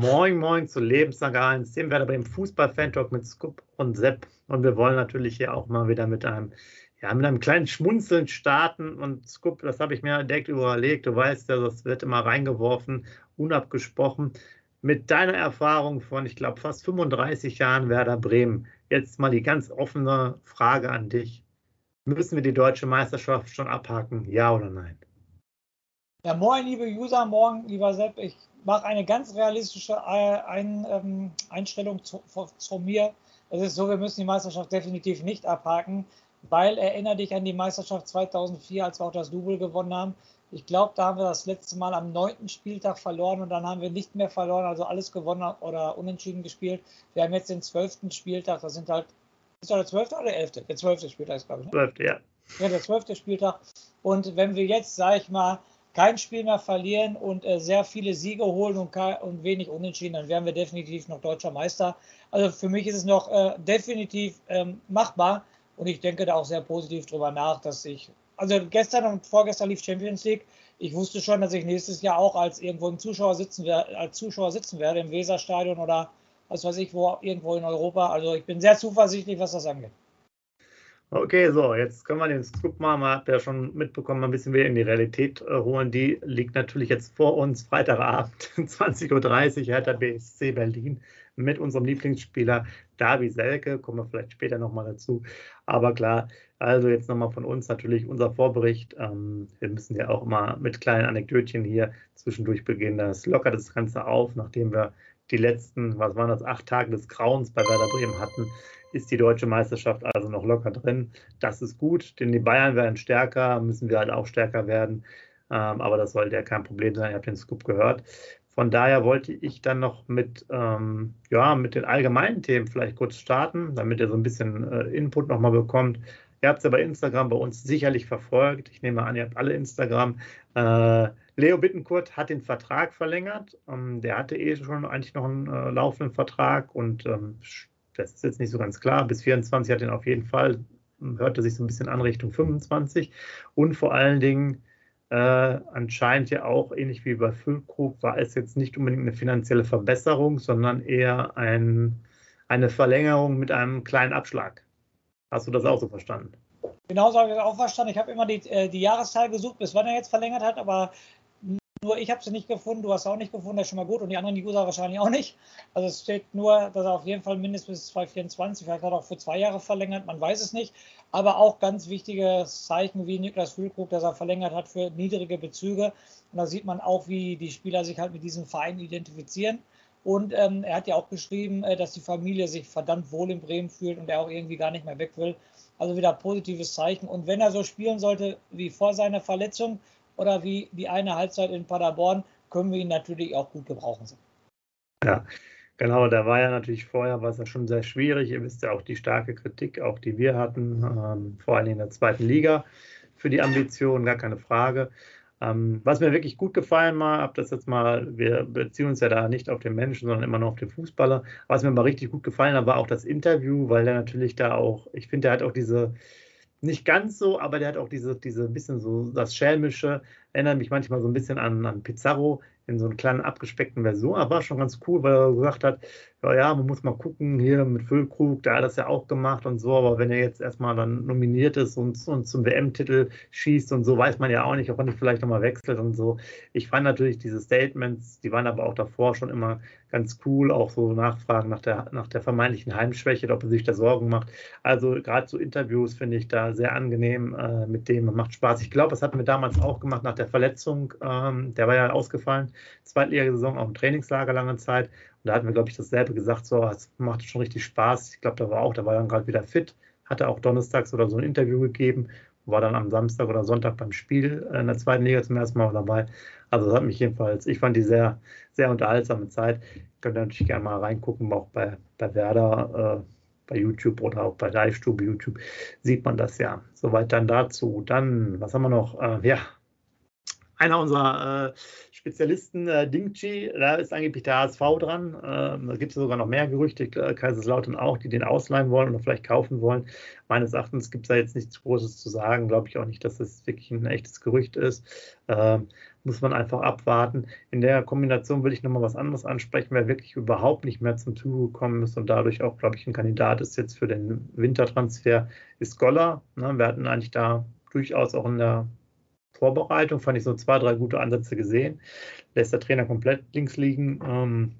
Moin Moin zu Lebenslang 1, dem Werder Bremen Fußball-Fan-Talk mit Scoop und Sepp. Und wir wollen natürlich hier auch mal wieder mit einem, ja, mit einem kleinen Schmunzeln starten. Und Scoop, das habe ich mir direkt überlegt. Du weißt ja, das wird immer reingeworfen, unabgesprochen. Mit deiner Erfahrung von, ich glaube, fast 35 Jahren Werder Bremen, jetzt mal die ganz offene Frage an dich. Müssen wir die deutsche Meisterschaft schon abhaken? Ja oder nein? Ja, moin, liebe User, morgen, lieber Sepp. Ich mache eine ganz realistische äh, Ein, ähm, Einstellung zu, zu, mir. Es ist so, wir müssen die Meisterschaft definitiv nicht abhaken, weil erinnere dich an die Meisterschaft 2004, als wir auch das Double gewonnen haben. Ich glaube, da haben wir das letzte Mal am neunten Spieltag verloren und dann haben wir nicht mehr verloren, also alles gewonnen oder unentschieden gespielt. Wir haben jetzt den zwölften Spieltag, das sind halt, ist das der zwölfte oder der elfte? Der zwölfte Spieltag ist, glaube ich. Ne? Zwölfte, ja. Ja, der zwölfte Spieltag. Und wenn wir jetzt, sage ich mal, kein Spiel mehr verlieren und äh, sehr viele Siege holen und, und, wenig Unentschieden, dann wären wir definitiv noch deutscher Meister. Also für mich ist es noch äh, definitiv ähm, machbar und ich denke da auch sehr positiv drüber nach, dass ich, also gestern und vorgestern lief Champions League. Ich wusste schon, dass ich nächstes Jahr auch als irgendwo im Zuschauer sitzen werde, als Zuschauer sitzen werde im Weserstadion oder was weiß ich wo irgendwo in Europa. Also ich bin sehr zuversichtlich, was das angeht. Okay, so, jetzt können wir den Scoop mal, man hat ja schon mitbekommen, ein bisschen wieder in die Realität äh, holen. Die liegt natürlich jetzt vor uns, Freitagabend, 20.30 Uhr, Hertha BSC Berlin mit unserem Lieblingsspieler Davi Selke, kommen wir vielleicht später nochmal dazu. Aber klar, also jetzt nochmal von uns natürlich unser Vorbericht. Ähm, wir müssen ja auch immer mit kleinen Anekdötchen hier zwischendurch beginnen. Das lockert das Ganze auf, nachdem wir die letzten, was waren das, acht Tage des Grauens bei Werder Bremen hatten ist die deutsche Meisterschaft also noch locker drin. Das ist gut, denn die Bayern werden stärker, müssen wir halt auch stärker werden. Ähm, aber das sollte ja kein Problem sein. Ihr habt den Scoop gehört. Von daher wollte ich dann noch mit, ähm, ja, mit den allgemeinen Themen vielleicht kurz starten, damit ihr so ein bisschen äh, Input nochmal bekommt. Ihr habt es ja bei Instagram bei uns sicherlich verfolgt. Ich nehme an, ihr habt alle Instagram. Äh, Leo Bittenkurt hat den Vertrag verlängert. Ähm, der hatte eh schon eigentlich noch einen äh, laufenden Vertrag und ähm, das ist jetzt nicht so ganz klar. Bis 24 hat er auf jeden Fall, hörte sich so ein bisschen an Richtung 25. Und vor allen Dingen äh, anscheinend ja auch, ähnlich wie bei Füllkrug, war es jetzt nicht unbedingt eine finanzielle Verbesserung, sondern eher ein, eine Verlängerung mit einem kleinen Abschlag. Hast du das auch so verstanden? Genauso habe ich das auch verstanden. Ich habe immer die, äh, die Jahreszahl gesucht, bis wann er jetzt verlängert hat, aber nur ich habe sie nicht gefunden, du hast sie auch nicht gefunden, das ist schon mal gut und die anderen User wahrscheinlich auch nicht. Also es steht nur, dass er auf jeden Fall mindestens bis 2024, vielleicht hat er auch für zwei Jahre verlängert, man weiß es nicht. Aber auch ganz wichtiges Zeichen wie Niklas Füllkrug, dass er verlängert hat für niedrige Bezüge. Und da sieht man auch, wie die Spieler sich halt mit diesem Verein identifizieren. Und ähm, er hat ja auch geschrieben, äh, dass die Familie sich verdammt wohl in Bremen fühlt und er auch irgendwie gar nicht mehr weg will. Also wieder positives Zeichen. Und wenn er so spielen sollte wie vor seiner Verletzung, oder wie die eine Halbzeit in Paderborn, können wir ihn natürlich auch gut gebrauchen. Ja, genau, da war ja natürlich vorher, war es ja schon sehr schwierig. Ihr wisst ja auch die starke Kritik, auch die wir hatten, ähm, vor allem in der zweiten Liga für die Ambitionen, gar keine Frage. Ähm, was mir wirklich gut gefallen war, habe das jetzt mal, wir beziehen uns ja da nicht auf den Menschen, sondern immer nur auf den Fußballer. Was mir mal richtig gut gefallen hat, war auch das Interview, weil der natürlich da auch, ich finde, der hat auch diese, nicht ganz so, aber der hat auch diese, diese bisschen so das Schelmische, erinnert mich manchmal so ein bisschen an, an Pizarro in so einer kleinen abgespeckten Version, aber war schon ganz cool, weil er gesagt hat, ja, ja, man muss mal gucken, hier mit Füllkrug, der hat das ja auch gemacht und so, aber wenn er jetzt erstmal dann nominiert ist und, und zum WM-Titel schießt und so, weiß man ja auch nicht, ob er nicht vielleicht nochmal wechselt und so. Ich fand natürlich diese Statements, die waren aber auch davor schon immer ganz cool, auch so Nachfragen nach der, nach der vermeintlichen Heimschwäche, ob er sich da Sorgen macht. Also gerade so Interviews finde ich da sehr angenehm äh, mit dem macht Spaß. Ich glaube, das hatten wir damals auch gemacht nach der Verletzung. Ähm, der war ja ausgefallen, Zweitligasaison, auch im Trainingslager lange Zeit. Da hatten wir, glaube ich, dasselbe gesagt, so, es macht schon richtig Spaß. Ich glaube, da war auch, da war dann gerade wieder fit, hatte auch donnerstags oder so ein Interview gegeben, war dann am Samstag oder Sonntag beim Spiel in der zweiten Liga zum ersten Mal dabei. Also das hat mich jedenfalls, ich fand die sehr, sehr unterhaltsame Zeit. Könnt ihr natürlich gerne mal reingucken, auch bei, bei Werder, äh, bei YouTube oder auch bei Live-Stube YouTube sieht man das ja. Soweit dann dazu. Dann, was haben wir noch? Äh, ja, einer unserer äh, Spezialisten, äh, Dingchi, da ist angeblich der HSV dran. Äh, da gibt es sogar noch mehr Gerüchte, äh, Kaiserslautern auch, die den ausleihen wollen oder vielleicht kaufen wollen. Meines Erachtens gibt es da jetzt nichts Großes zu sagen. Glaube ich auch nicht, dass das wirklich ein echtes Gerücht ist. Ähm, muss man einfach abwarten. In der Kombination will ich nochmal was anderes ansprechen, wer wirklich überhaupt nicht mehr zum Zuge gekommen ist und dadurch auch, glaube ich, ein Kandidat ist jetzt für den Wintertransfer, ist Goller. Ne? Wir hatten eigentlich da durchaus auch in der Vorbereitung, fand ich so zwei, drei gute Ansätze gesehen. Lässt der Trainer komplett links liegen. Ähm,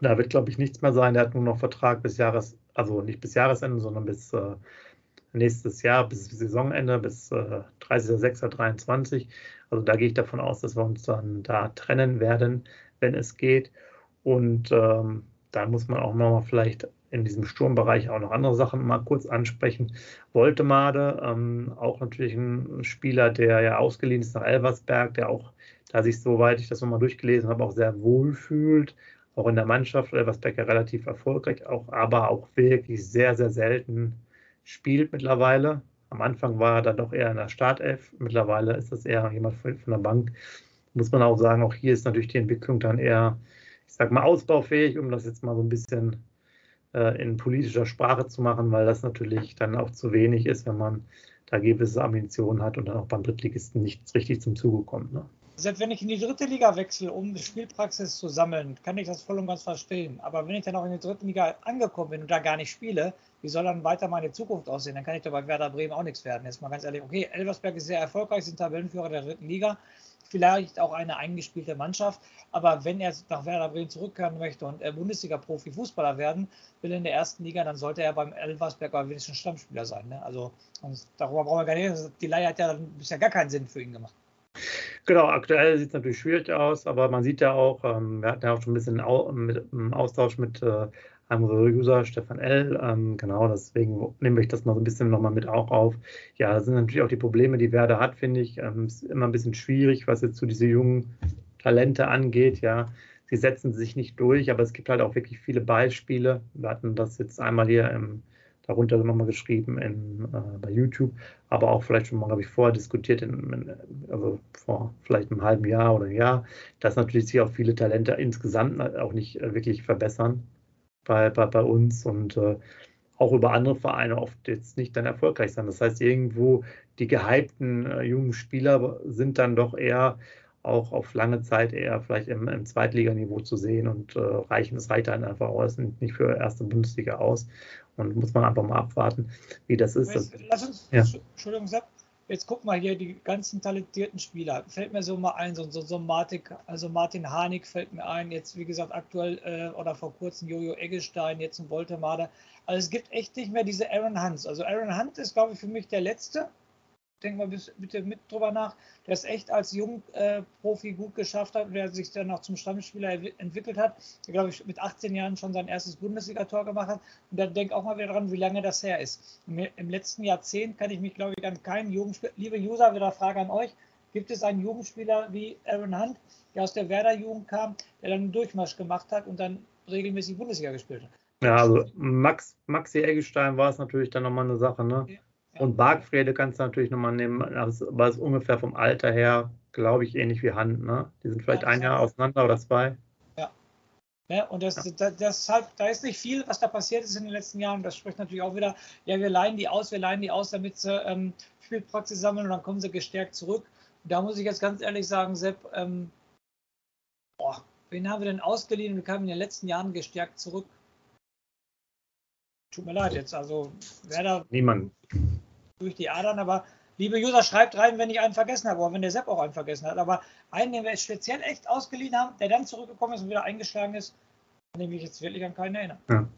da wird, glaube ich, nichts mehr sein. Der hat nur noch Vertrag bis Jahres, also nicht bis Jahresende, sondern bis äh, nächstes Jahr, bis Saisonende, bis äh, 30.06.23. Also da gehe ich davon aus, dass wir uns dann da trennen werden, wenn es geht. Und ähm, da muss man auch nochmal vielleicht in diesem Sturmbereich auch noch andere Sachen mal kurz ansprechen. Woltemade, ähm, auch natürlich ein Spieler, der ja ausgeliehen ist nach Elversberg, der auch, da sich, soweit ich das nochmal durchgelesen habe, auch sehr wohl fühlt, auch in der Mannschaft. Elversberg ja relativ erfolgreich, auch, aber auch wirklich sehr, sehr selten spielt mittlerweile. Am Anfang war er dann doch eher in der Startelf, mittlerweile ist das eher jemand von, der Bank. Muss man auch sagen, auch hier ist natürlich die Entwicklung dann eher, ich sag mal, ausbaufähig, um das jetzt mal so ein bisschen in politischer Sprache zu machen, weil das natürlich dann auch zu wenig ist, wenn man da gewisse Ambitionen hat und dann auch beim Drittligisten nichts richtig zum Zuge kommt. Ne? Selbst wenn ich in die dritte Liga wechsle, um Spielpraxis zu sammeln, kann ich das voll und ganz verstehen. Aber wenn ich dann auch in der dritten Liga angekommen bin und da gar nicht spiele, wie soll dann weiter meine Zukunft aussehen? Dann kann ich doch bei Werder Bremen auch nichts werden. Jetzt mal ganz ehrlich, okay, Elversberg ist sehr erfolgreich, sind Tabellenführer der dritten Liga, vielleicht auch eine eingespielte Mannschaft. Aber wenn er nach Werder Bremen zurückkehren möchte und Bundesliga-Profi-Fußballer werden will in der ersten Liga, dann sollte er beim Elversberg aber wenigstens Stammspieler sein. Ne? Also darüber brauchen wir gar nicht. Die Leihe hat ja bisher gar keinen Sinn für ihn gemacht. Genau, aktuell sieht es natürlich schwierig aus, aber man sieht ja auch, ähm, wir hatten ja auch schon ein bisschen Au mit, Austausch mit äh, unserer User, Stefan L. Ähm, genau, deswegen nehme ich das mal so ein bisschen nochmal mit auch auf. Ja, das sind natürlich auch die Probleme, die Werder hat, finde ich. Ähm, ist immer ein bisschen schwierig, was jetzt so diese jungen Talente angeht. Ja, sie setzen sich nicht durch, aber es gibt halt auch wirklich viele Beispiele. Wir hatten das jetzt einmal hier im, darunter nochmal geschrieben in, äh, bei YouTube, aber auch vielleicht schon mal, glaube ich, vorher diskutiert, in, also vor vielleicht einem halben Jahr oder ein Jahr, dass natürlich sich auch viele Talente insgesamt auch nicht äh, wirklich verbessern bei, bei, bei uns und äh, auch über andere Vereine oft jetzt nicht dann erfolgreich sein. Das heißt, irgendwo die gehypten äh, jungen Spieler sind dann doch eher auch auf lange Zeit eher vielleicht im, im Zweitliganiveau zu sehen und äh, reichen es reicht dann einfach aus, nicht für erste Bundesliga aus. Und muss man einfach mal abwarten, wie das ist. Lass uns, ja. Entschuldigung, Sepp, jetzt guck mal hier, die ganzen talentierten Spieler. Fällt mir so mal ein, so, so, so Martin, also Martin Hanig fällt mir ein, jetzt wie gesagt aktuell äh, oder vor kurzem Jojo Eggestein, jetzt ein Voltemade. Also es gibt echt nicht mehr diese Aaron Hunts. Also Aaron Hunt ist, glaube ich, für mich der letzte, denk mal bitte mit drüber nach, der es echt als Jungprofi äh, gut geschafft hat, der sich dann auch zum Stammspieler entwickelt hat, der glaube ich mit 18 Jahren schon sein erstes Bundesligator gemacht hat. Und dann denk auch mal wieder dran, wie lange das her ist. Im letzten Jahrzehnt kann ich mich, glaube ich, an keinen Jugendspieler, liebe User, wieder Frage an euch, gibt es einen Jugendspieler wie Aaron Hunt, der aus der Werder-Jugend kam, der dann einen Durchmarsch gemacht hat und dann regelmäßig Bundesliga gespielt hat. Ja, also Max, Maxi Eggestein war es natürlich dann nochmal eine Sache, ne? Und Bargfrede kannst du natürlich nochmal nehmen, aber es ist ungefähr vom Alter her, glaube ich, ähnlich wie Hand. Ne? Die sind vielleicht ja, ein Jahr auseinander oder zwei. Ja. ja und das, ja. Das, deshalb, da ist nicht viel, was da passiert ist in den letzten Jahren. Das spricht natürlich auch wieder, ja, wir leihen die aus, wir leihen die aus, damit sie ähm, Spielpraxis sammeln und dann kommen sie gestärkt zurück. Und da muss ich jetzt ganz ehrlich sagen, Sepp, ähm, boah, wen haben wir denn ausgeliehen und kamen in den letzten Jahren gestärkt zurück? Tut mir leid jetzt. Also Werder. Niemand. Durch die Adern, aber liebe User, schreibt rein, wenn ich einen vergessen habe oder wenn der Sepp auch einen vergessen hat. Aber einen, den wir speziell echt ausgeliehen haben, der dann zurückgekommen ist und wieder eingeschlagen ist, an den ich jetzt wirklich an keinen erinnern. Ja.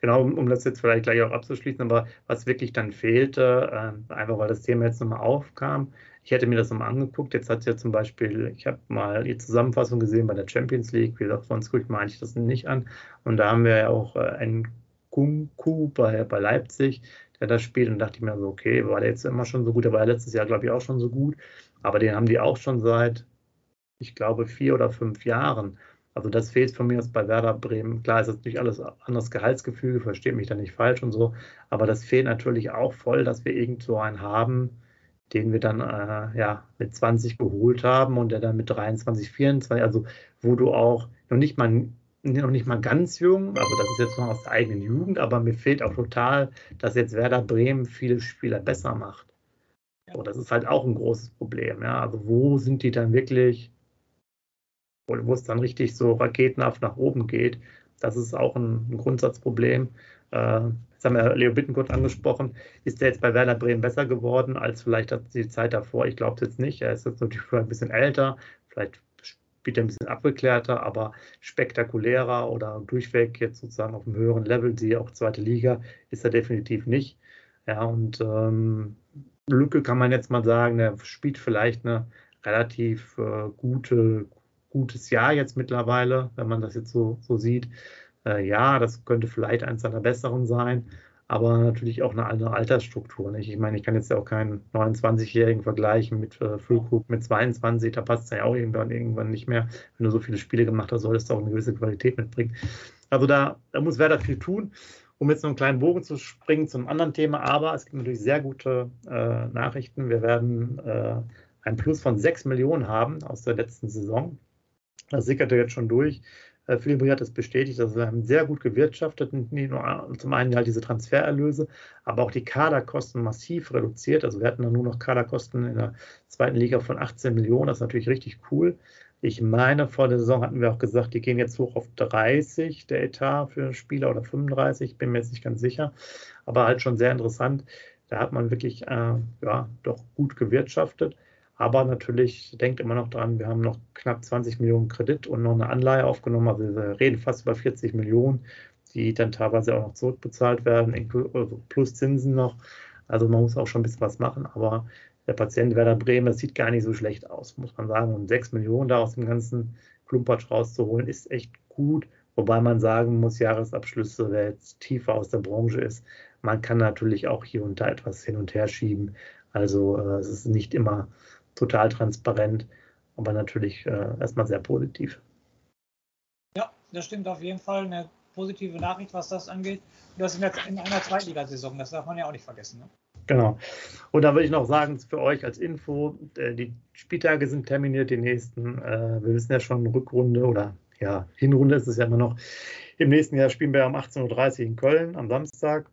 Genau, um, um, das jetzt vielleicht gleich auch abzuschließen, aber was wirklich dann fehlte, äh, einfach weil das Thema jetzt nochmal aufkam, ich hätte mir das nochmal angeguckt. Jetzt hat ja zum Beispiel, ich habe mal die Zusammenfassung gesehen bei der Champions League. Wie gesagt, sonst gucke ich mir eigentlich das nicht an. Und da haben wir ja auch äh, einen Kunku bei, bei Leipzig, der das spielt. Und dachte ich mir so, okay, war der jetzt immer schon so gut? Der war ja letztes Jahr, glaube ich, auch schon so gut. Aber den haben die auch schon seit, ich glaube, vier oder fünf Jahren. Also das fehlt von mir aus bei Werder Bremen. Klar ist natürlich alles anderes Gehaltsgefüge, versteht mich da nicht falsch und so. Aber das fehlt natürlich auch voll, dass wir irgend so einen haben, den wir dann äh, ja, mit 20 geholt haben und der dann mit 23, 24, also wo du auch noch nicht mal noch nicht mal ganz jung, also das ist jetzt noch aus der eigenen Jugend, aber mir fehlt auch total, dass jetzt Werder Bremen viele Spieler besser macht. So, das ist halt auch ein großes Problem. Ja? Also wo sind die dann wirklich, wo es dann richtig so raketenhaft nach oben geht, das ist auch ein, ein Grundsatzproblem. Äh, das haben wir Leo Bittenkurt angesprochen. Ist der jetzt bei Werder Bremen besser geworden als vielleicht die Zeit davor? Ich glaube es jetzt nicht. Er ist jetzt natürlich ein bisschen älter. Vielleicht spielt er ein bisschen abgeklärter, aber spektakulärer oder durchweg jetzt sozusagen auf einem höheren Level, die auch zweite Liga, ist er definitiv nicht. Ja, und ähm, Lücke kann man jetzt mal sagen, er spielt vielleicht eine relativ äh, gute, gutes Jahr jetzt mittlerweile, wenn man das jetzt so, so sieht äh, ja, das könnte vielleicht eins seiner besseren sein, aber natürlich auch eine andere Altersstruktur. Nicht? Ich meine, ich kann jetzt ja auch keinen 29-Jährigen vergleichen mit äh, Füllkrug mit 22, da passt es ja auch irgendwann, irgendwann nicht mehr. Wenn du so viele Spiele gemacht hast, solltest du auch eine gewisse Qualität mitbringen. Also da, da muss Werder viel tun. Um jetzt noch einen kleinen Bogen zu springen zum anderen Thema, aber es gibt natürlich sehr gute äh, Nachrichten. Wir werden äh, ein Plus von 6 Millionen haben aus der letzten Saison. Das sickerte jetzt schon durch. Äh, Philipp hat es bestätigt, also wir haben sehr gut gewirtschaftet, nicht nur zum einen halt diese Transfererlöse, aber auch die Kaderkosten massiv reduziert. Also wir hatten dann nur noch Kaderkosten in der zweiten Liga von 18 Millionen, das ist natürlich richtig cool. Ich meine, vor der Saison hatten wir auch gesagt, die gehen jetzt hoch auf 30, der Etat für Spieler oder 35, bin mir jetzt nicht ganz sicher, aber halt schon sehr interessant. Da hat man wirklich äh, ja, doch gut gewirtschaftet. Aber natürlich denkt immer noch dran, wir haben noch knapp 20 Millionen Kredit und noch eine Anleihe aufgenommen. Also wir reden fast über 40 Millionen, die dann teilweise auch noch zurückbezahlt werden, also plus Zinsen noch. Also man muss auch schon ein bisschen was machen. Aber der Patient Werder Bremen, das sieht gar nicht so schlecht aus, muss man sagen. Und 6 Millionen da aus dem ganzen Klumpatsch rauszuholen, ist echt gut. Wobei man sagen muss, Jahresabschlüsse, wer jetzt tiefer aus der Branche ist, man kann natürlich auch hier und da etwas hin und her schieben. Also äh, es ist nicht immer total transparent, aber natürlich äh, erstmal sehr positiv. Ja, das stimmt auf jeden Fall. Eine positive Nachricht, was das angeht. Und das in, der, in einer Zweitligasaison, das darf man ja auch nicht vergessen. Ne? Genau. Und da würde ich noch sagen, für euch als Info, äh, die Spieltage sind terminiert, die nächsten. Äh, wir wissen ja schon, Rückrunde oder ja, Hinrunde ist es ja immer noch. Im nächsten Jahr spielen wir um 18.30 Uhr in Köln am Samstag.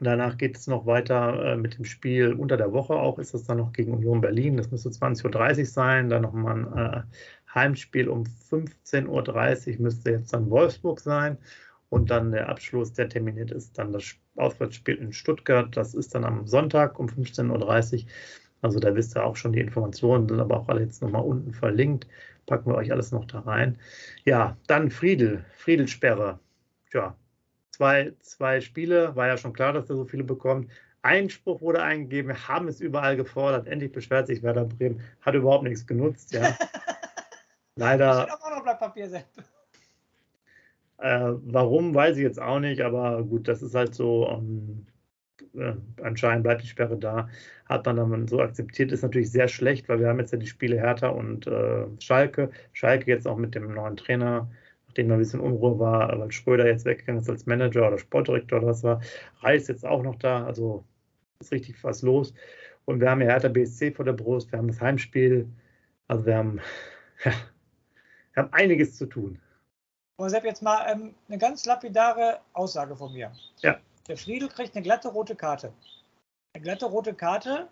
Danach geht es noch weiter äh, mit dem Spiel unter der Woche auch. Ist das dann noch gegen Union Berlin? Das müsste 20.30 Uhr sein. Dann nochmal ein äh, Heimspiel um 15.30 Uhr müsste jetzt dann Wolfsburg sein. Und dann der Abschluss, der terminiert ist, dann das Auswärtsspiel in Stuttgart. Das ist dann am Sonntag um 15.30 Uhr. Also da wisst ihr auch schon die Informationen, sind aber auch alle jetzt nochmal unten verlinkt. Packen wir euch alles noch da rein. Ja, dann Friedel, Friedelsperre. Tja, zwei, zwei Spiele, war ja schon klar, dass er so viele bekommt. Einspruch wurde eingegeben, wir haben es überall gefordert. Endlich beschwert sich Werder Bremen, hat überhaupt nichts genutzt. Ja. Leider. Ich auch noch Blatt Papier äh, warum, weiß ich jetzt auch nicht, aber gut, das ist halt so. Um, ähm, äh, anscheinend bleibt die Sperre da. Hat man dann so akzeptiert. Ist natürlich sehr schlecht, weil wir haben jetzt ja die Spiele Hertha und äh, Schalke. Schalke jetzt auch mit dem neuen Trainer nachdem da ein bisschen Unruhe war, weil Schröder jetzt weggegangen ist als Manager oder Sportdirektor oder was war. Reis jetzt auch noch da, also ist richtig was los. Und wir haben ja Hertha BSC vor der Brust, wir haben das Heimspiel, also wir haben, ja, wir haben einiges zu tun. Und Sepp, jetzt mal ähm, eine ganz lapidare Aussage von mir. Ja. Der Friedel kriegt eine glatte rote Karte. Eine glatte rote Karte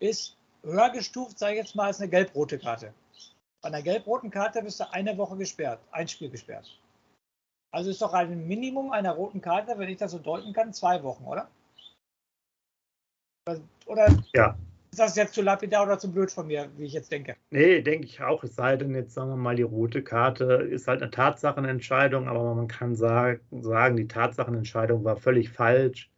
ist höher gestuft, sage ich jetzt mal, als eine gelb-rote Karte. Bei einer gelb-roten Karte bist du eine Woche gesperrt, ein Spiel gesperrt. Also ist doch ein Minimum einer roten Karte, wenn ich das so deuten kann, zwei Wochen, oder? Oder ja. ist das jetzt zu lapidar oder zu blöd von mir, wie ich jetzt denke? Nee, denke ich auch. Es sei denn, jetzt sagen wir mal, die rote Karte ist halt eine Tatsachenentscheidung, aber man kann sagen, sagen die Tatsachenentscheidung war völlig falsch.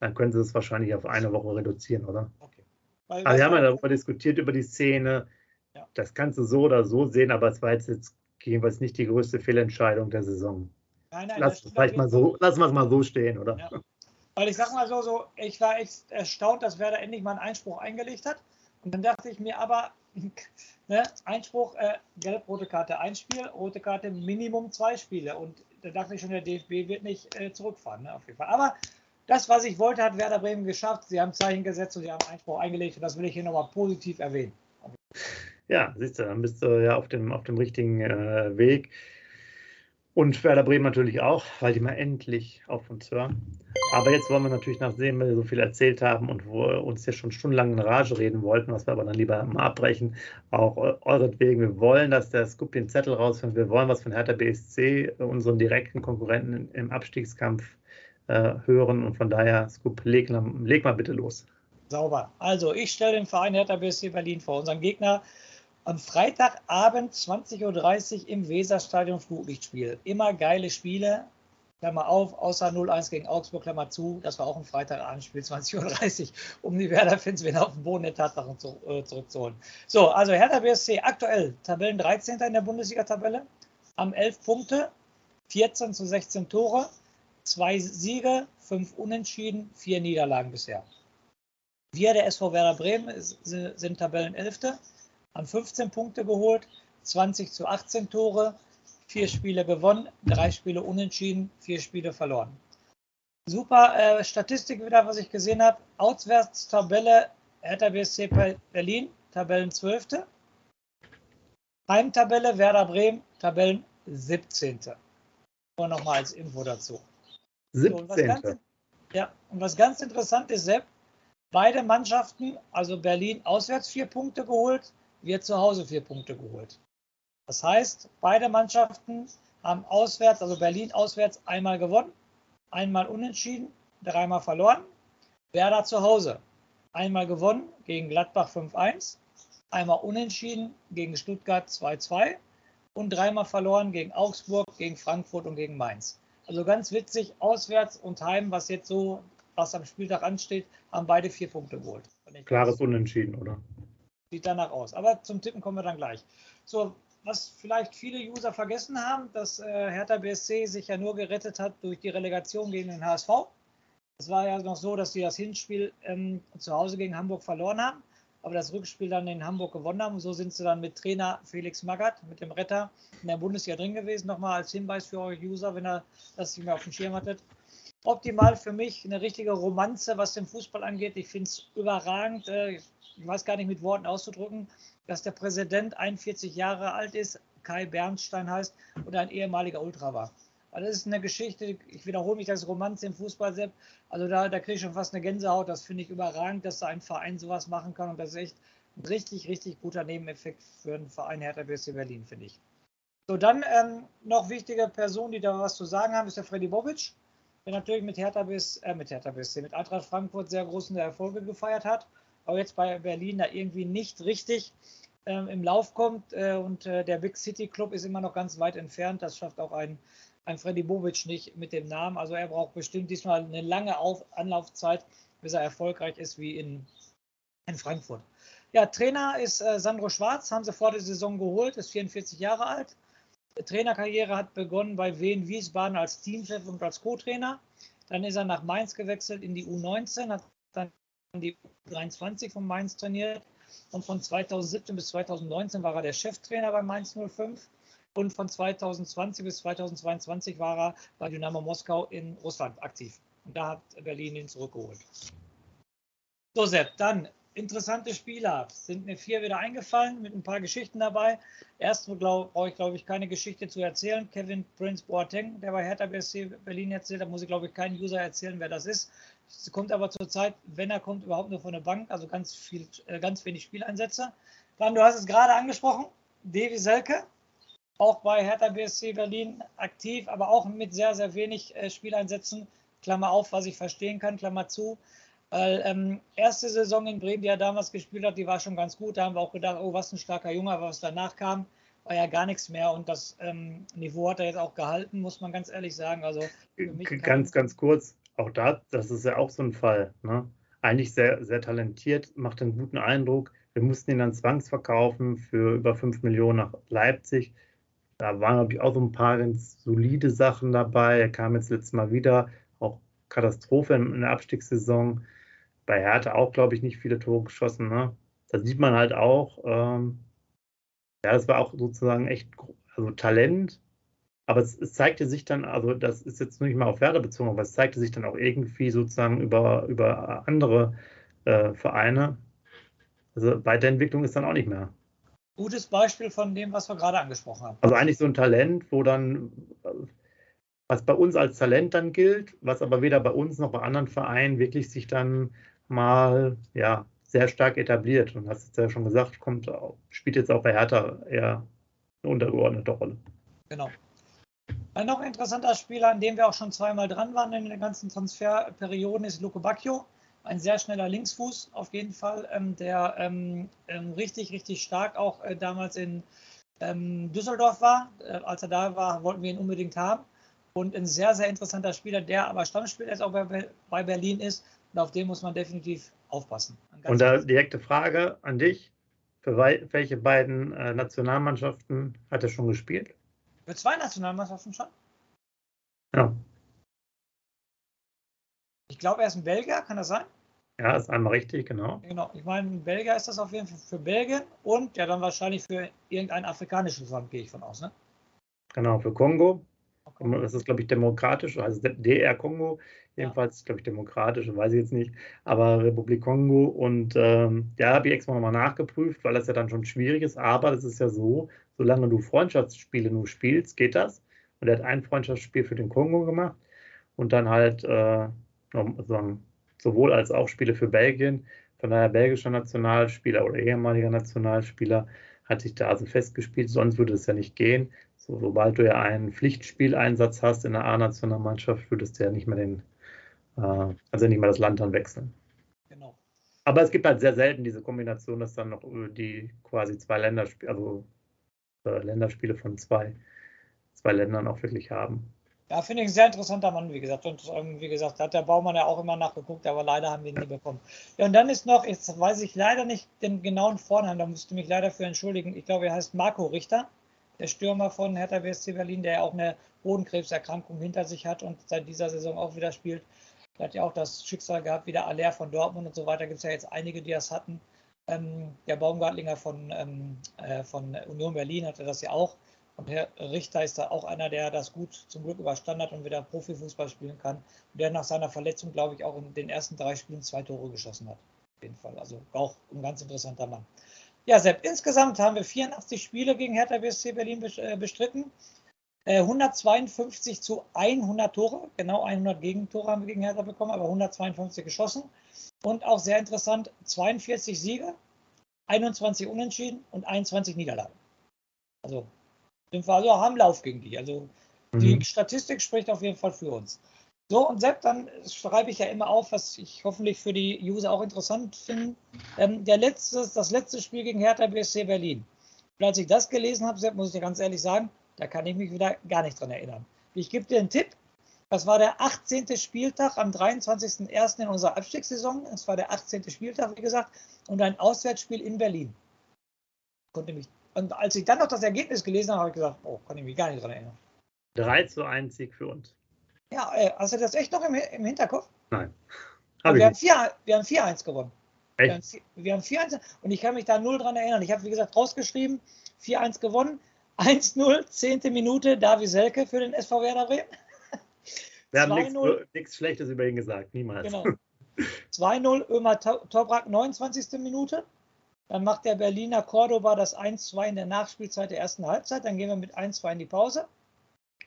Dann können sie es wahrscheinlich auf eine Woche reduzieren, oder? Okay. Weil, also wir haben ja darüber diskutiert, über die Szene. Ja. Das kannst du so oder so sehen, aber es war jetzt, jetzt jedenfalls nicht die größte Fehlentscheidung der Saison. Nein, nein, lass, vielleicht mal so, lassen wir es mal so stehen, oder? Ja. Weil ich sag mal so, so, ich war echt erstaunt, dass Werder endlich mal einen Einspruch eingelegt hat. Und dann dachte ich mir aber, ne, Einspruch, äh, gelb-rote Karte ein Spiel, rote Karte Minimum zwei Spiele. Und da dachte ich schon, der DFB wird nicht äh, zurückfahren, ne, auf jeden Fall. Aber das, was ich wollte, hat Werder Bremen geschafft. Sie haben Zeichen gesetzt und sie haben Einspruch eingelegt. Und das will ich hier nochmal positiv erwähnen. Ja, siehst du, dann bist du ja auf dem, auf dem richtigen äh, Weg. Und Werder Bremen natürlich auch, weil die mal endlich auf uns hören. Aber jetzt wollen wir natürlich weil wir so viel erzählt haben und wo uns ja schon stundenlang in Rage reden wollten, was wir aber dann lieber mal abbrechen, auch euretwegen. Wir wollen, dass der Scoop den Zettel rausfindet. Wir wollen was von Hertha BSC, unseren direkten Konkurrenten im Abstiegskampf, äh, hören. Und von daher, Scoop, leg, leg mal bitte los. Sauber. Also, ich stelle den Verein Hertha BSC Berlin vor. Unseren Gegner am Freitagabend 20.30 Uhr im Weserstadion Flutlichtspiel. Immer geile Spiele. Klammer auf, außer 0-1 gegen Augsburg, Klammer zu. Das war auch ein Freitagabendspiel, 20.30 Uhr, um die Werder-Fans wieder auf den Boden der Tatsachen zu, äh, zurückzuholen. So, also Hertha BSC aktuell Tabellen 13. in der Bundesliga-Tabelle, am 11 Punkte, 14 zu 16 Tore, zwei Siege, fünf Unentschieden, vier Niederlagen bisher. Wir, der SV Werder Bremen, sind Tabellen 11 haben 15 Punkte geholt, 20 zu 18 Tore, vier Spiele gewonnen, drei Spiele unentschieden, vier Spiele verloren. Super äh, Statistik wieder, was ich gesehen habe. Auswärtstabelle Hertha BSC Berlin, Tabellen 12. Heimtabelle Werder Bremen, Tabellen 17. Und nochmal als Info dazu. 17. So, und ganz, ja, und was ganz interessant ist, Sepp, beide Mannschaften, also Berlin auswärts vier Punkte geholt, wir zu Hause vier Punkte geholt. Das heißt, beide Mannschaften haben auswärts, also Berlin auswärts, einmal gewonnen, einmal unentschieden, dreimal verloren. Werder zu Hause einmal gewonnen gegen Gladbach 5-1, einmal unentschieden gegen Stuttgart 2-2 und dreimal verloren gegen Augsburg, gegen Frankfurt und gegen Mainz. Also ganz witzig, auswärts und heim, was jetzt so, was am Spieltag ansteht, haben beide vier Punkte geholt. Klares Unentschieden, oder? Sieht danach aus. Aber zum Tippen kommen wir dann gleich. So, was vielleicht viele User vergessen haben, dass äh, Hertha BSC sich ja nur gerettet hat durch die Relegation gegen den HSV. Es war ja noch so, dass sie das Hinspiel ähm, zu Hause gegen Hamburg verloren haben, aber das Rückspiel dann in Hamburg gewonnen haben. So sind sie dann mit Trainer Felix Magath, mit dem Retter, in der Bundesliga drin gewesen. Nochmal als Hinweis für euch User, wenn ihr das nicht mehr auf dem Schirm hattet. Optimal für mich, eine richtige Romanze, was den Fußball angeht. Ich finde es überragend. Äh, ich weiß gar nicht mit Worten auszudrücken, dass der Präsident 41 Jahre alt ist, Kai Bernstein heißt und ein ehemaliger Ultra war. Also das ist eine Geschichte, ich wiederhole mich, das Romanze im Fußball selbst. Also da, da kriege ich schon fast eine Gänsehaut. Das finde ich überragend, dass da ein Verein sowas machen kann. Und das ist echt ein richtig, richtig guter Nebeneffekt für einen Verein Hertha BSC Berlin, finde ich. So, dann ähm, noch wichtige Personen, die da was zu sagen haben, ist der Freddy Bobic, der natürlich mit Hertha BSC, äh, mit Hertha BSC, mit Eintracht Frankfurt sehr großen Erfolge gefeiert hat aber jetzt bei Berlin da irgendwie nicht richtig ähm, im Lauf kommt. Äh, und äh, der Big City Club ist immer noch ganz weit entfernt. Das schafft auch ein, ein Freddy Bobic nicht mit dem Namen. Also er braucht bestimmt diesmal eine lange Auf Anlaufzeit, bis er erfolgreich ist wie in, in Frankfurt. Ja, Trainer ist äh, Sandro Schwarz, haben sie vor der Saison geholt, ist 44 Jahre alt. Trainerkarriere hat begonnen bei Wien Wiesbaden als Teamchef und als Co-Trainer. Dann ist er nach Mainz gewechselt in die U19, hat die 23 von Mainz trainiert und von 2017 bis 2019 war er der Cheftrainer bei Mainz 05 und von 2020 bis 2022 war er bei Dynamo Moskau in Russland aktiv. Und da hat Berlin ihn zurückgeholt. So, Sepp, dann interessante Spieler. Sind mir vier wieder eingefallen mit ein paar Geschichten dabei. Erstmal brauche ich, glaube ich, keine Geschichte zu erzählen. Kevin Prince Boateng, der bei Hertha BSC Berlin erzählt, da muss ich, glaube ich, keinen User erzählen, wer das ist. Es kommt aber zurzeit, wenn er kommt, überhaupt nur von der Bank, also ganz viel, äh, ganz wenig Spieleinsätze. Dann, du hast es gerade angesprochen, Devi Selke, auch bei Hertha BSC Berlin aktiv, aber auch mit sehr, sehr wenig äh, Spieleinsätzen. Klammer auf, was ich verstehen kann, Klammer zu. Weil ähm, erste Saison in Bremen, die er damals gespielt hat, die war schon ganz gut. Da haben wir auch gedacht, oh, was ein starker Junge, aber was danach kam, war ja gar nichts mehr. Und das ähm, Niveau hat er jetzt auch gehalten, muss man ganz ehrlich sagen. Also ganz, ganz kurz, auch da, das ist ja auch so ein Fall. Ne? Eigentlich sehr, sehr talentiert, macht einen guten Eindruck. Wir mussten ihn dann zwangsverkaufen für über 5 Millionen nach Leipzig. Da waren, glaube ich, auch so ein paar ganz solide Sachen dabei. Er kam jetzt letztes Mal wieder, auch Katastrophe in der Abstiegssaison bei Hertha auch, glaube ich, nicht viele Tore geschossen. Ne? Da sieht man halt auch, ähm, ja, das war auch sozusagen echt also Talent. Aber es, es, zeigte sich dann, also das ist jetzt nicht mal auf Werder bezogen, aber es zeigte sich dann auch irgendwie sozusagen über, über andere äh, Vereine. Also Weiterentwicklung ist dann auch nicht mehr. Gutes Beispiel von dem, was wir gerade angesprochen haben. Also eigentlich so ein Talent, wo dann was bei uns als Talent dann gilt, was aber weder bei uns noch bei anderen Vereinen wirklich sich dann mal ja, sehr stark etabliert. Und hast du ja schon gesagt, kommt, spielt jetzt auch bei Hertha eher eine untergeordnete Rolle. Genau. Ein noch interessanter Spieler, an dem wir auch schon zweimal dran waren in den ganzen Transferperioden, ist Luco Bacchio. Ein sehr schneller Linksfuß auf jeden Fall, ähm, der ähm, ähm, richtig, richtig stark auch äh, damals in ähm, Düsseldorf war. Äh, als er da war, wollten wir ihn unbedingt haben. Und ein sehr, sehr interessanter Spieler, der aber Stammspieler jetzt auch bei, bei Berlin ist und auf den muss man definitiv aufpassen. Und da direkte Frage an dich. Für welche beiden äh, Nationalmannschaften hat er schon gespielt? Für zwei Nationalmannschaften schon? Ja. Ich glaube, er ist ein Belgier, kann das sein? Ja, ist einmal richtig, genau. Genau, ich meine, ein Belgier ist das auf jeden Fall für Belgien und ja dann wahrscheinlich für irgendein afrikanisches Land, gehe ich von aus, ne? Genau, für Kongo. Okay. Das ist, glaube ich, demokratisch, also DR Kongo. Jedenfalls, ja. glaube ich, demokratisch, weiß ich jetzt nicht. Aber Republik Kongo. Und ähm, da habe ich extra nochmal nachgeprüft, weil das ja dann schon schwierig ist. Aber das ist ja so, solange du Freundschaftsspiele nur spielst, geht das. Und er hat ein Freundschaftsspiel für den Kongo gemacht und dann halt äh, sowohl als auch Spiele für Belgien. Von daher belgischer Nationalspieler oder ehemaliger Nationalspieler hat sich da also festgespielt, sonst würde es ja nicht gehen. So, sobald du ja einen Pflichtspieleinsatz hast in der A-Nationalmannschaft, würdest du ja nicht mehr den, äh, also nicht mehr das Land dann wechseln. Genau. Aber es gibt halt sehr selten diese Kombination, dass dann noch die quasi zwei Länderspiele, also äh, Länderspiele von zwei, zwei Ländern auch wirklich haben. Ja, finde ich ein sehr interessanter Mann, wie gesagt. Und ähm, wie gesagt, hat der Baumann ja auch immer nachgeguckt, aber leider haben wir ihn nie bekommen. Ja, und dann ist noch, jetzt weiß ich leider nicht den genauen Vornamen, da musst du mich leider für entschuldigen. Ich glaube, er heißt Marco Richter der Stürmer von Hertha BSC Berlin, der auch eine Bodenkrebserkrankung hinter sich hat und seit dieser Saison auch wieder spielt. Er hat ja auch das Schicksal gehabt, wieder Aller von Dortmund und so weiter. Gibt es ja jetzt einige, die das hatten. Ähm, der Baumgartlinger von, ähm, äh, von Union Berlin hatte das ja auch. Und Herr Richter ist da auch einer, der das gut zum Glück überstanden hat und wieder Profifußball spielen kann. Und der nach seiner Verletzung, glaube ich, auch in den ersten drei Spielen zwei Tore geschossen hat. Auf jeden Fall. Also auch ein ganz interessanter Mann. Ja, Sepp, insgesamt haben wir 84 Spiele gegen Hertha BSC Berlin äh, bestritten. 152 äh, zu 100 Tore, genau 100 Gegentore haben wir gegen Hertha bekommen, aber 152 geschossen. Und auch sehr interessant, 42 Siege, 21 Unentschieden und 21 Niederlagen. Also sind wir also haben Lauf gegen die. Also die mhm. Statistik spricht auf jeden Fall für uns. So, und Sepp, dann schreibe ich ja immer auf, was ich hoffentlich für die User auch interessant finde. Ähm, der letzte, das letzte Spiel gegen Hertha BSC Berlin. Und als ich das gelesen habe, Sepp, muss ich dir ganz ehrlich sagen, da kann ich mich wieder gar nicht dran erinnern. Ich gebe dir einen Tipp. Das war der 18. Spieltag am 23.01. in unserer Abstiegssaison. Es war der 18. Spieltag, wie gesagt, und ein Auswärtsspiel in Berlin. Konnte mich, und als ich dann noch das Ergebnis gelesen habe, habe ich gesagt, oh, kann ich mich gar nicht dran erinnern. 3 zu 1 Sieg für uns. Ja, äh, hast du das echt noch im, im Hinterkopf? Nein. Hab wir, haben 4, wir haben 4-1 gewonnen. Echt? Wir haben 4-1 und ich kann mich da null dran erinnern. Ich habe, wie gesagt, rausgeschrieben, 4-1 gewonnen. 1-0, 10. Minute, Davi Selke für den SV Werder Bremen. Wir haben nichts Schlechtes über ihn gesagt, niemals. Genau. 2-0, Ömer Toprak, 29. Minute. Dann macht der Berliner Cordoba das 1-2 in der Nachspielzeit der ersten Halbzeit. Dann gehen wir mit 1-2 in die Pause.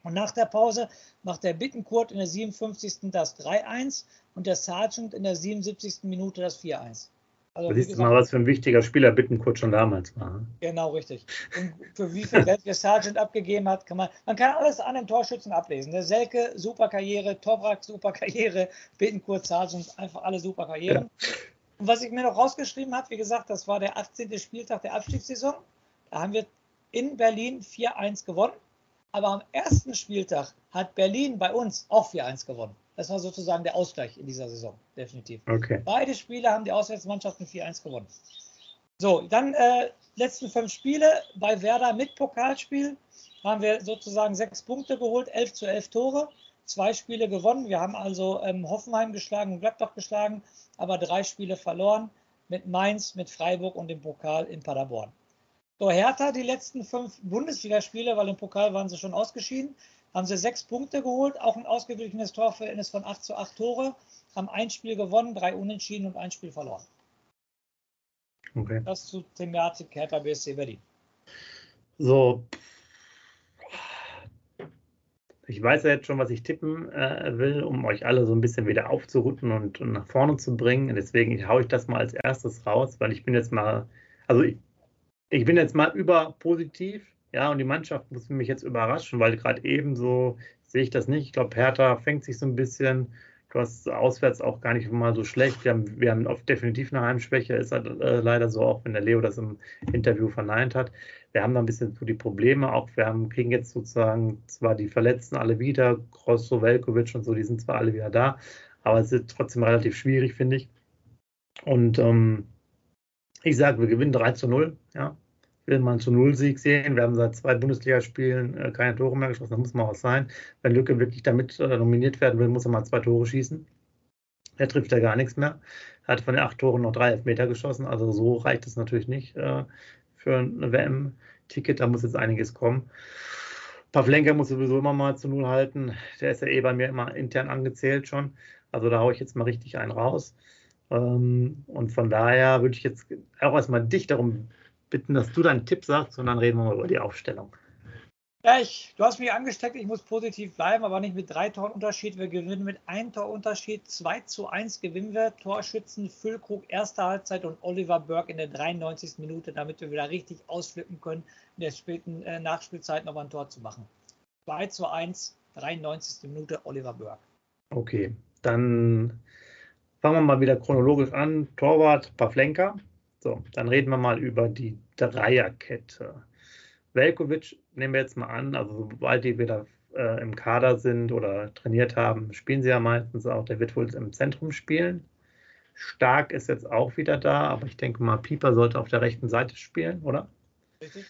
Und nach der Pause macht der Bittenkurt in der 57. das 3-1 und der Sargent in der 77. Minute das 4-1. Also, da siehst du mal, was für ein wichtiger Spieler Bittenkurt schon damals war. Ne? Genau, richtig. Und für wie viel Geld der Sargent abgegeben hat, kann man, man kann alles an den Torschützen ablesen. Der Selke, super Karriere, Toprak, super Karriere, Bittenkurt, Sargent, einfach alle super Karrieren. Ja. Und was ich mir noch rausgeschrieben habe, wie gesagt, das war der 18. Spieltag der Abstiegssaison. Da haben wir in Berlin 4-1 gewonnen. Aber am ersten Spieltag hat Berlin bei uns auch 4-1 gewonnen. Das war sozusagen der Ausgleich in dieser Saison, definitiv. Okay. Beide Spiele haben die Auswärtsmannschaften 4-1 gewonnen. So, dann äh, letzten fünf Spiele bei Werder mit Pokalspiel haben wir sozusagen sechs Punkte geholt, 11 zu 11 Tore, zwei Spiele gewonnen. Wir haben also ähm, Hoffenheim geschlagen und Gladbach geschlagen, aber drei Spiele verloren mit Mainz, mit Freiburg und dem Pokal in Paderborn. So, Hertha die letzten fünf Bundesligaspiele, weil im Pokal waren sie schon ausgeschieden, haben sie sechs Punkte geholt, auch ein ausgeglichenes Torverhältnis von 8 zu 8 Tore, haben ein Spiel gewonnen, drei Unentschieden und ein Spiel verloren. Okay. Das zu Thematik Hertha BSC Berlin. So, ich weiß ja jetzt schon, was ich tippen äh, will, um euch alle so ein bisschen wieder aufzurütten und, und, nach vorne zu bringen. Deswegen haue ich das mal als erstes raus, weil ich bin jetzt mal, also ich, ich bin jetzt mal überpositiv ja, und die Mannschaft muss mich jetzt überraschen, weil gerade eben so sehe ich das nicht. Ich glaube, Hertha fängt sich so ein bisschen. Du hast auswärts auch gar nicht mal so schlecht. Wir haben, wir haben oft definitiv eine Heimschwäche, ist halt, äh, leider so, auch wenn der Leo das im Interview verneint hat. Wir haben da ein bisschen so die Probleme. Auch wir haben, kriegen jetzt sozusagen zwar die Verletzten alle wieder, Grosso, Velkovic und so, die sind zwar alle wieder da, aber es ist trotzdem relativ schwierig, finde ich. Und ähm, ich sage, wir gewinnen 3 zu 0. Ja, will man zu Null-Sieg sehen. Wir haben seit zwei Bundesligaspielen äh, keine Tore mehr geschossen. Da muss mal was sein. Wenn Lücke wirklich damit äh, nominiert werden will, muss er mal zwei Tore schießen. Er trifft ja gar nichts mehr. Er hat von den acht Toren noch drei Elfmeter geschossen. Also so reicht es natürlich nicht äh, für ein WM-Ticket. Da muss jetzt einiges kommen. Pavlenka muss sowieso immer mal zu Null halten. Der ist ja eh bei mir immer intern angezählt schon. Also da haue ich jetzt mal richtig einen raus. Ähm, und von daher würde ich jetzt auch erstmal dich darum bitten, dass du deinen Tipp sagst und dann reden wir mal über die Aufstellung. Ja, ich, du hast mich angesteckt, ich muss positiv bleiben, aber nicht mit drei Toren Unterschied. Wir gewinnen mit einem Torunterschied. 2 zu 1 gewinnen wir. Torschützen Füllkrug erste Halbzeit und Oliver Burke in der 93. Minute, damit wir wieder richtig ausflippen können, in der späten äh, Nachspielzeit noch ein Tor zu machen. 2 zu 1, 93. Minute Oliver Burke. Okay, dann fangen wir mal wieder chronologisch an. Torwart Pavlenka. So, dann reden wir mal über die Dreierkette. Velkovic nehmen wir jetzt mal an, also sobald die wieder äh, im Kader sind oder trainiert haben, spielen sie ja meistens auch. Der wird wohl im Zentrum spielen. Stark ist jetzt auch wieder da, aber ich denke mal, Pieper sollte auf der rechten Seite spielen, oder? Richtig.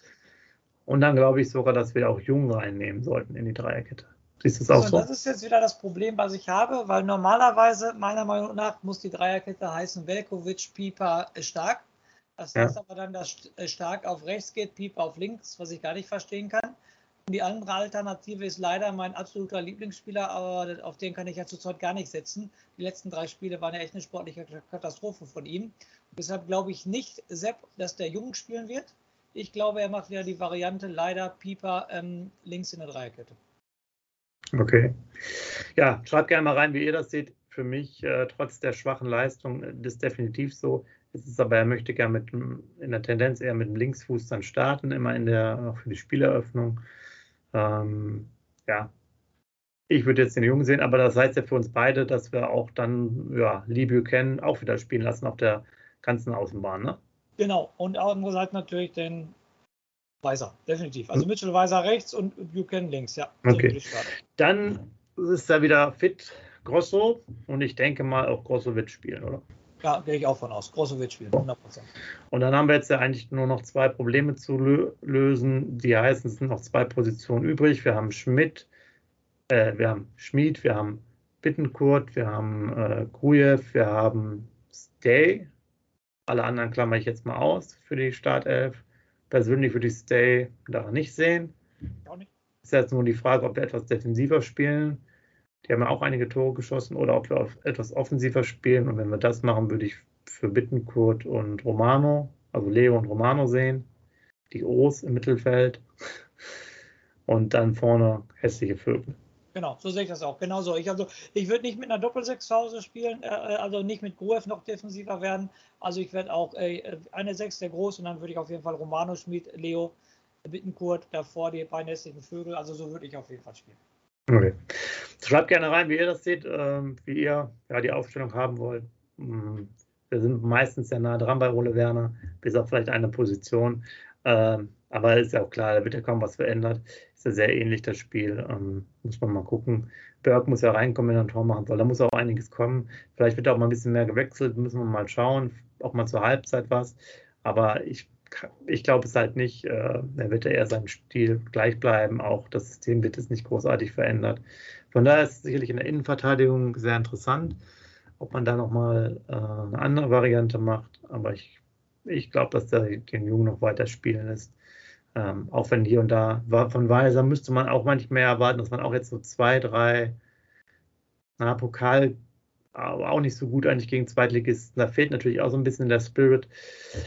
Und dann glaube ich sogar, dass wir auch Jung reinnehmen sollten in die Dreierkette. Siehst du es auch also, so? Das ist jetzt wieder das Problem, was ich habe, weil normalerweise, meiner Meinung nach, muss die Dreierkette heißen Velkovic, Pieper, Stark. Das heißt ja. aber dann, dass äh, Stark auf rechts geht, Piep auf links, was ich gar nicht verstehen kann. Und die andere Alternative ist leider mein absoluter Lieblingsspieler, aber auf den kann ich ja zurzeit gar nicht setzen. Die letzten drei Spiele waren ja echt eine sportliche Katastrophe von ihm. Und deshalb glaube ich nicht, Sepp, dass der Jung spielen wird. Ich glaube, er macht wieder die Variante leider Pieper ähm, links in der Dreierkette. Okay. Ja, schreibt gerne mal rein, wie ihr das seht. Für mich, äh, trotz der schwachen Leistung, äh, ist definitiv so. Es ist aber, er möchte gerne mit in der Tendenz eher mit dem Linksfuß dann starten, immer in der, auch für die Spieleröffnung. Ähm, ja, ich würde jetzt den Jungen sehen, aber das heißt ja für uns beide, dass wir auch dann, ja, Lee Buchanan auch wieder spielen lassen auf der ganzen Außenbahn, ne? Genau, und andererseits natürlich den Weiser, definitiv. Also hm. Mitchell Weiser rechts und Buchanan links, ja. Okay. Dann ist er wieder fit, Grosso, und ich denke mal, auch Grosso wird spielen, oder? Ja, gehe ich auch von aus. Große spielen, 100%. Und dann haben wir jetzt ja eigentlich nur noch zwei Probleme zu lö lösen. Die heißen, es sind noch zwei Positionen übrig. Wir haben Schmidt, äh, wir haben Schmid, wir haben Bittenkurt, wir haben äh, Grujew, wir haben Stay. Alle anderen klammer ich jetzt mal aus für die Startelf. Persönlich würde ich Stay da nicht sehen. Auch nicht. Ist jetzt nur die Frage, ob wir etwas defensiver spielen. Die haben ja auch einige Tore geschossen oder ob wir etwas offensiver spielen. Und wenn wir das machen, würde ich für Bittenkurt und Romano, also Leo und Romano sehen. Die O's im Mittelfeld. Und dann vorne hässliche Vögel. Genau, so sehe ich das auch. Genau. Ich, also, ich würde nicht mit einer Doppel-6 zu Hause spielen, äh, äh also nicht mit Gruev noch defensiver werden. Also ich werde auch äh, eine 6 der groß und dann würde ich auf jeden Fall Romano Schmid, Leo, Bittenkurt, davor die beiden hässlichen Vögel. Also so würde ich auf jeden Fall spielen. Okay. Schreibt gerne rein, wie ihr das seht, ähm, wie ihr ja, die Aufstellung haben wollt. Mm, wir sind meistens sehr nah dran bei Ole Werner, bis auf vielleicht eine Position. Ähm, aber ist ja auch klar, da wird ja kaum was verändert. Ist ja sehr ähnlich das Spiel. Ähm, muss man mal gucken. Berg muss ja reinkommen, wenn er ein Tor machen soll. Da muss auch einiges kommen. Vielleicht wird auch mal ein bisschen mehr gewechselt, müssen wir mal schauen. Auch mal zur Halbzeit was. Aber ich, ich glaube es halt nicht. Äh, er wird ja eher seinem Stil gleich bleiben. Auch das System wird es nicht großartig verändert. Von daher ist es sicherlich in der Innenverteidigung sehr interessant, ob man da nochmal äh, eine andere Variante macht. Aber ich, ich glaube, dass der den Jungen noch weiter spielen lässt. Ähm, auch wenn hier und da von Weiser müsste man auch manchmal erwarten, dass man auch jetzt so zwei, drei, na, Pokal, aber auch nicht so gut eigentlich gegen Zweitligisten. Da fehlt natürlich auch so ein bisschen der Spirit.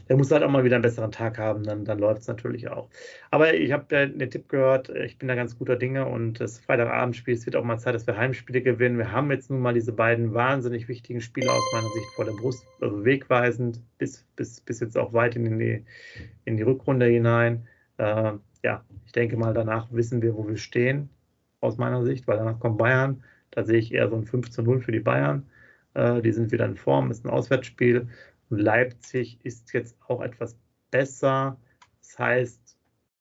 Der muss halt auch mal wieder einen besseren Tag haben, dann, dann läuft es natürlich auch. Aber ich habe ja den Tipp gehört, ich bin da ganz guter Dinge und das Freitagabendspiel, es wird auch mal Zeit, dass wir Heimspiele gewinnen. Wir haben jetzt nun mal diese beiden wahnsinnig wichtigen Spiele aus meiner Sicht vor der Brust, also wegweisend bis, bis, bis jetzt auch weit in die, in die Rückrunde hinein äh, ja, ich denke mal, danach wissen wir, wo wir stehen, aus meiner Sicht, weil danach kommt Bayern. Da sehe ich eher so ein 5 zu 0 für die Bayern. Äh, die sind wieder in Form, ist ein Auswärtsspiel. Und Leipzig ist jetzt auch etwas besser. Das heißt,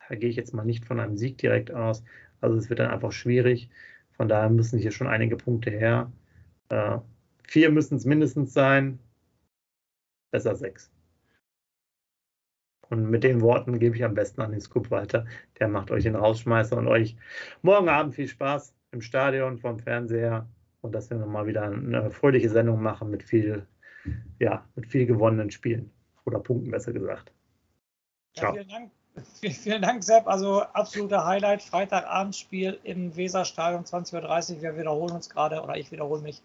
da gehe ich jetzt mal nicht von einem Sieg direkt aus. Also es wird dann einfach schwierig. Von daher müssen hier schon einige Punkte her. Äh, vier müssen es mindestens sein. Besser sechs. Und mit den Worten gebe ich am besten an den Scoop weiter. Der macht euch den Rausschmeißer und euch morgen Abend viel Spaß im Stadion, vom Fernseher und dass wir nochmal wieder eine fröhliche Sendung machen mit viel, ja, mit viel gewonnenen Spielen oder Punkten, besser gesagt. Ciao. Ja, vielen Dank. Vielen Dank, Sepp. Also absoluter Highlight. Freitagabendspiel im Weserstadion 20.30 Uhr. Wir wiederholen uns gerade oder ich wiederhole mich.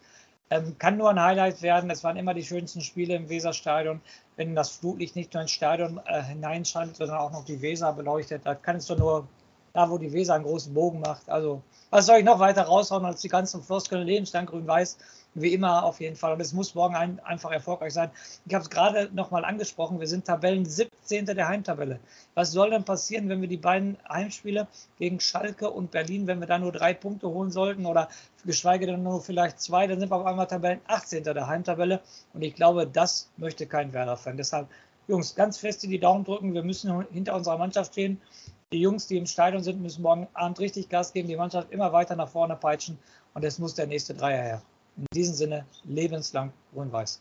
Ähm, kann nur ein Highlight werden. Es waren immer die schönsten Spiele im Weserstadion. Wenn das Flutlicht nicht nur ins Stadion äh, hineinschaltet, sondern auch noch die Weser beleuchtet, da kann es doch nur da, wo die Weser einen großen Bogen macht. Also, was soll ich noch weiter raushauen als die ganzen Floskeln Lebenslang grün-weiß? Wie immer auf jeden Fall. Und es muss morgen ein, einfach erfolgreich sein. Ich habe es gerade nochmal angesprochen. Wir sind Tabellen 17. der Heimtabelle. Was soll denn passieren, wenn wir die beiden Heimspiele gegen Schalke und Berlin, wenn wir da nur drei Punkte holen sollten oder geschweige denn nur vielleicht zwei, dann sind wir auf einmal Tabellen 18. der Heimtabelle. Und ich glaube, das möchte kein Werder-Fan. Deshalb, Jungs, ganz fest in die Daumen drücken. Wir müssen hinter unserer Mannschaft stehen. Die Jungs, die im Stadion sind, müssen morgen Abend richtig Gas geben, die Mannschaft immer weiter nach vorne peitschen. Und es muss der nächste Dreier her. In diesem Sinne, lebenslang grün-weiß.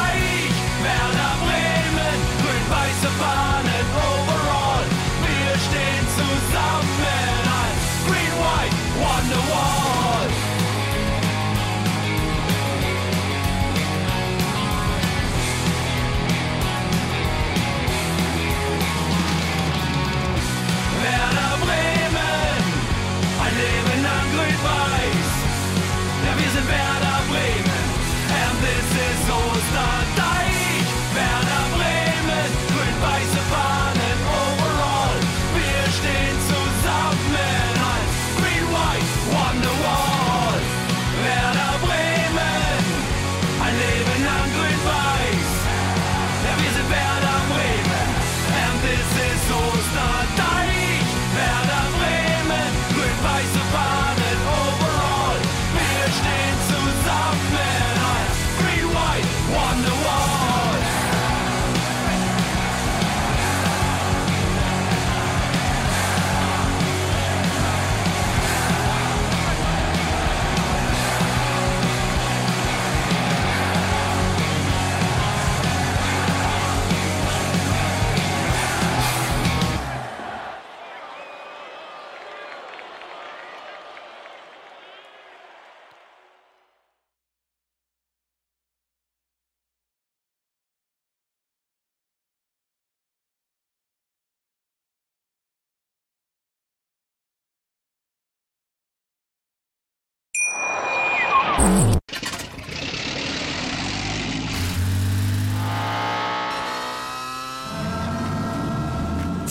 Wir stehen zusammen als Green White Wonderwall. Werder Bremen, ein Leben lang grün-weiß. Ja, wir sind Werder Bremen, and this is Osterdeich.